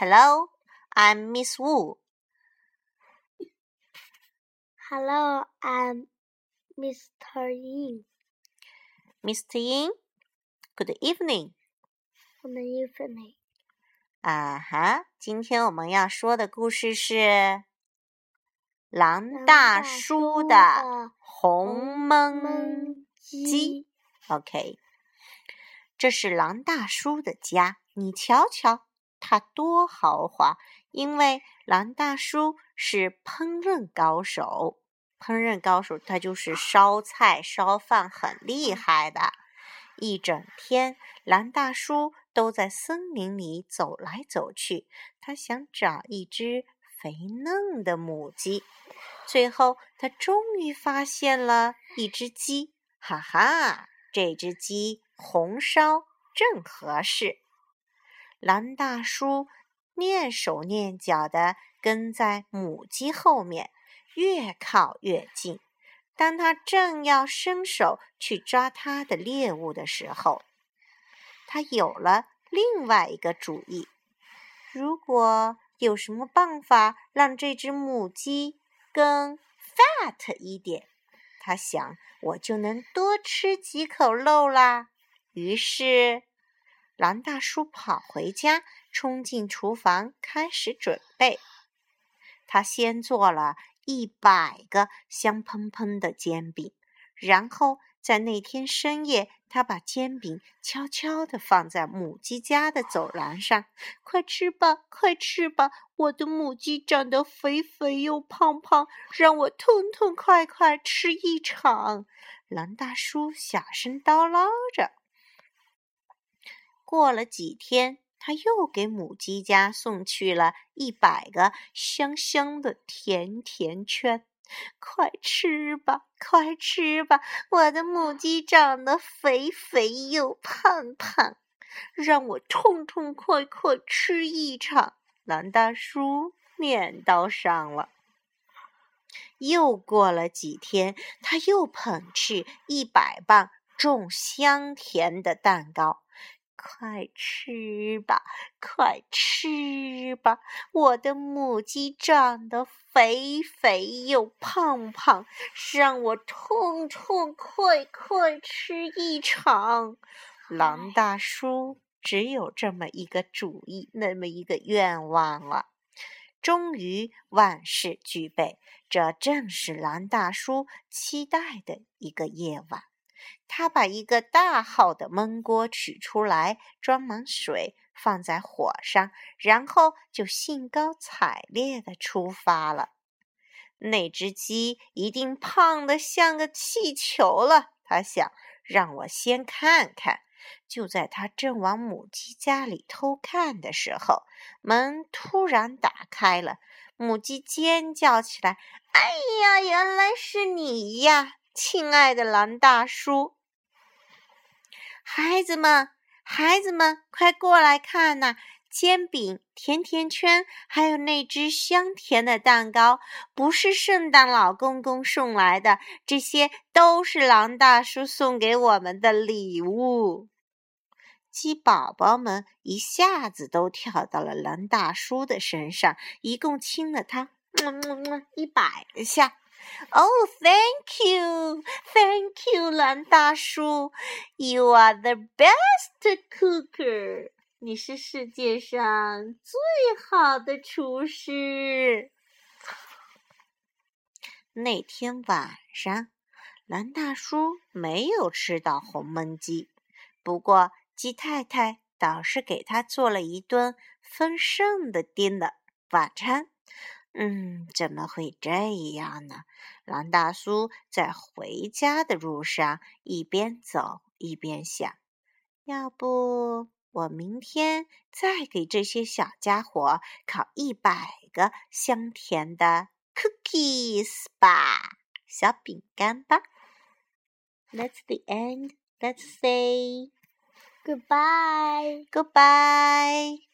Hello, I'm Miss Wu. Hello, I'm Mr. Yin. Mr. Yin, good evening. Good evening. 啊哈，今天我们要说的故事是狼大叔的红焖鸡。OK，这是狼大叔的家，你瞧瞧， 他多豪华！因为蓝大叔是烹饪高手。烹饪高手，他就是烧菜烧饭很厉害的。一整天，蓝大叔都在森林里走来走去，他想找一只肥嫩的母鸡。最后，他终于发现了一只鸡，哈哈，这只鸡红烧正合适。狼大叔蹑手蹑脚地跟在母鸡后面。越靠越近。当他正要伸手去抓他的猎物的时候，他有了另外一个主意。如果有什么办法让这只母鸡更 fat 一点，他想我就能多吃几口肉啦。于是，狼大叔跑回家，冲进厨房开始准备。他先做了。一百个香喷喷的煎饼，然后在那天深夜，他把煎饼悄悄地放在母鸡家的走廊上。快吃吧，快吃吧！我的母鸡长得肥肥又胖胖，让我痛痛快快吃一场。狼大叔小声叨唠着。过了几天。他又给母鸡家送去了一百个香香的甜甜圈，快吃吧，快吃吧！我的母鸡长得肥肥又胖胖，让我痛痛快快吃一场。狼大叔念叨上了。又过了几天，他又捧去一百磅重香甜的蛋糕。快吃吧，快吃吧！我的母鸡长得肥肥又胖胖，让我痛痛快快吃一场。狼大叔只有这么一个主意，那么一个愿望了。终于万事俱备，这正是狼大叔期待的一个夜晚。他把一个大号的焖锅取出来，装满水，放在火上，然后就兴高采烈地出发了。那只鸡一定胖得像个气球了，他想，让我先看看。就在他正往母鸡家里偷看的时候，门突然打开了，母鸡尖叫起来：“哎呀，原来是你呀！”亲爱的狼大叔，孩子们，孩子们，快过来看呐！煎饼、甜甜圈，还有那只香甜的蛋糕，不是圣诞老公公送来的，这些都是狼大叔送给我们的礼物。鸡宝宝们一下子都跳到了狼大叔的身上，一共亲了他一百下。Oh, thank you, thank you，蓝大叔，You are the best cooker，你是世界上最好的厨师。那天晚上，蓝大叔没有吃到红焖鸡，不过鸡太太倒是给他做了一顿丰盛的 dinner 晚餐。嗯，怎么会这样呢？狼大叔在回家的路上一边走一边想：要不我明天再给这些小家伙烤一百个香甜的 cookies 吧，小饼干吧。That's the end. Let's say goodbye. Goodbye.